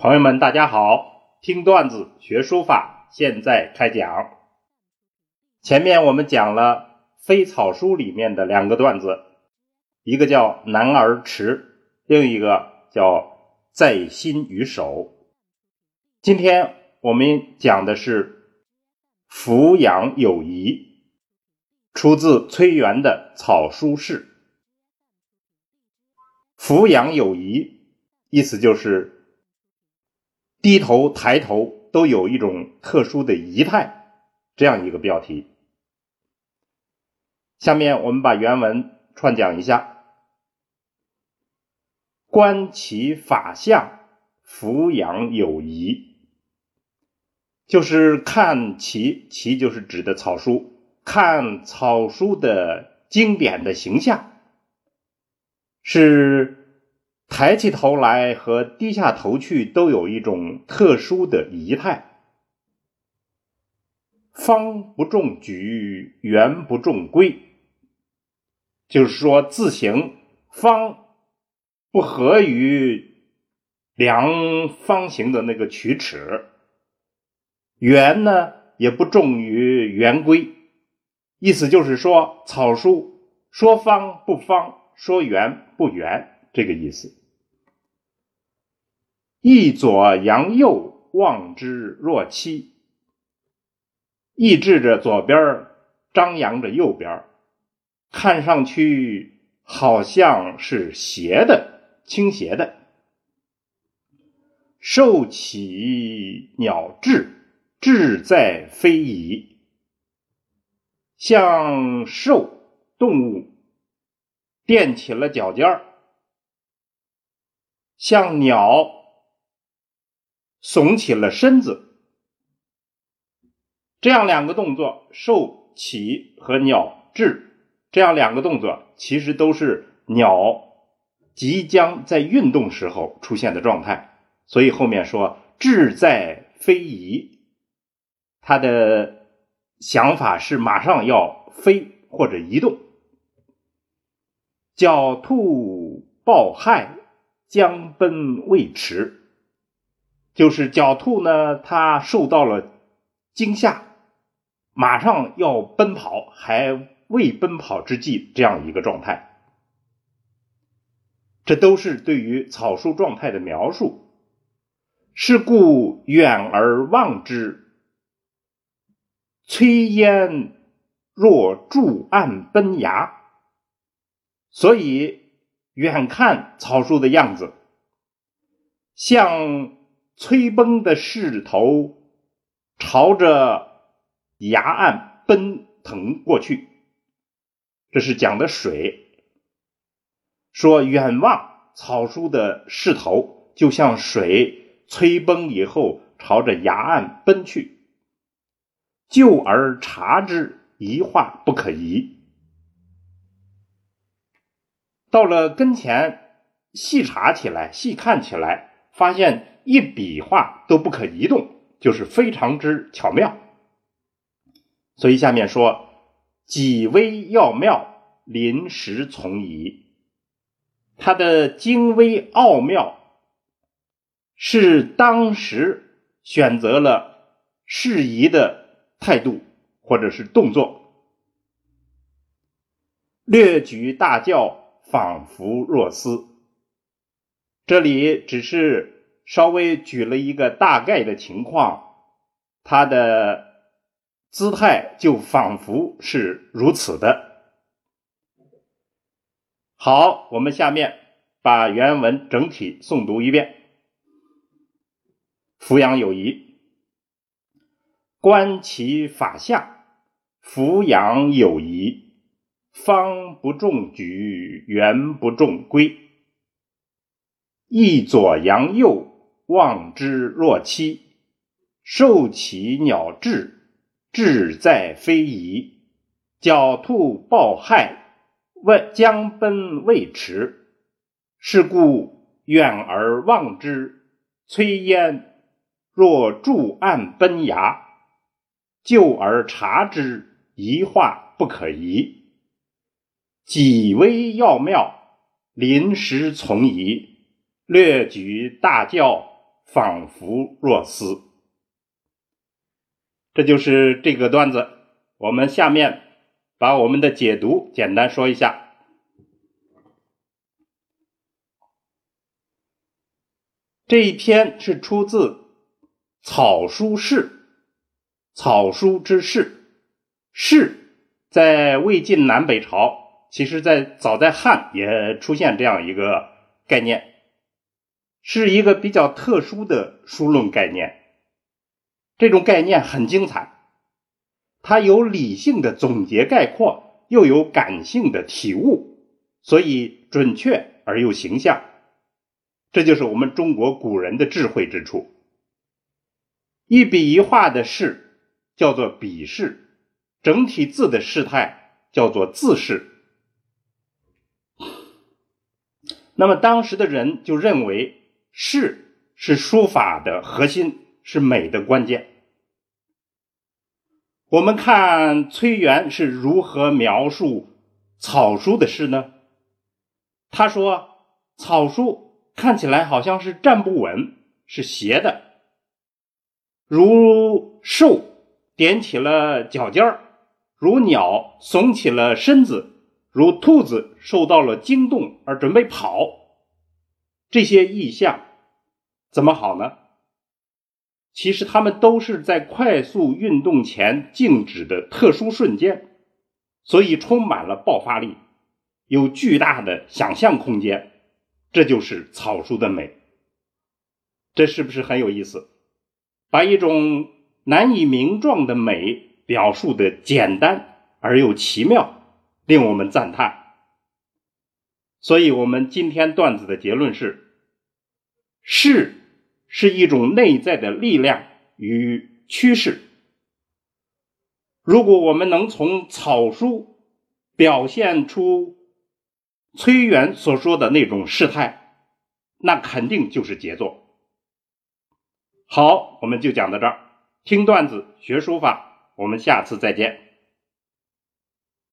朋友们，大家好！听段子学书法，现在开讲。前面我们讲了《飞草书》里面的两个段子，一个叫“男儿迟”，另一个叫“在心于手”。今天我们讲的是“俯仰有仪”，出自崔元的《草书释》。“俯仰有仪”意思就是。低头抬头都有一种特殊的仪态，这样一个标题。下面我们把原文串讲一下：观其法相，俯仰有仪。就是看其，其就是指的草书，看草书的经典的形象，是。抬起头来和低下头去都有一种特殊的仪态。方不中矩，圆不中规，就是说字形方不合于量方形的那个曲尺，圆呢也不重于圆规。意思就是说，草书说方不方，说圆不圆，这个意思。一左扬右，望之若期。意指着左边张扬着右边看上去好像是斜的、倾斜的。兽起鸟至，志在非矣。像兽动物垫起了脚尖儿，像鸟。耸起了身子，这样两个动作，兽起和鸟至，这样两个动作，其实都是鸟即将在运动时候出现的状态。所以后面说志在飞移，他的想法是马上要飞或者移动。狡兔暴害，将奔未迟。就是狡兔呢，它受到了惊吓，马上要奔跑，还未奔跑之际，这样一个状态。这都是对于草书状态的描述。是故远而望之，炊烟若柱岸奔崖。所以远看草书的样子，像。催崩的势头朝着崖岸奔腾过去，这是讲的水。说远望草书的势头，就像水催崩以后朝着崖岸奔去。就而察之，一画不可移。到了跟前，细查起来，细看起来，发现。一笔画都不可移动，就是非常之巧妙。所以下面说，几微要妙，临时从移。它的精微奥妙，是当时选择了适宜的态度或者是动作。略举大教，仿佛若斯。这里只是。稍微举了一个大概的情况，他的姿态就仿佛是如此的。好，我们下面把原文整体诵读一遍。扶仰有仪，观其法相，扶仰有仪，方不中矩，圆不中规，一左扬右。望之若期，兽起鸟至，志在非宜。狡兔暴害，未将奔未迟。是故远而望之，炊烟若柱岸奔崖；就而察之，一画不可移。几微要妙，临时从宜。略举大教。仿佛若斯。这就是这个段子。我们下面把我们的解读简单说一下。这一篇是出自《草书释》，草书之释，释在魏晋南北朝，其实在早在汉也出现这样一个概念，是一个比较特殊的书论概念。这种概念很精彩，它有理性的总结概括，又有感性的体悟，所以准确而又形象。这就是我们中国古人的智慧之处。一笔一画的事叫做笔势，整体字的事态叫做字势。那么当时的人就认为势是书法的核心，是美的关键。我们看崔元是如何描述草书的诗呢？他说草书。看起来好像是站不稳，是斜的，如兽踮起了脚尖儿，如鸟耸起了身子，如兔子受到了惊动而准备跑。这些意象怎么好呢？其实他们都是在快速运动前静止的特殊瞬间，所以充满了爆发力，有巨大的想象空间。这就是草书的美，这是不是很有意思？把一种难以名状的美表述的简单而又奇妙，令我们赞叹。所以，我们今天段子的结论是：势是一种内在的力量与趋势。如果我们能从草书表现出。崔元所说的那种事态，那肯定就是杰作。好，我们就讲到这儿。听段子学书法，我们下次再见。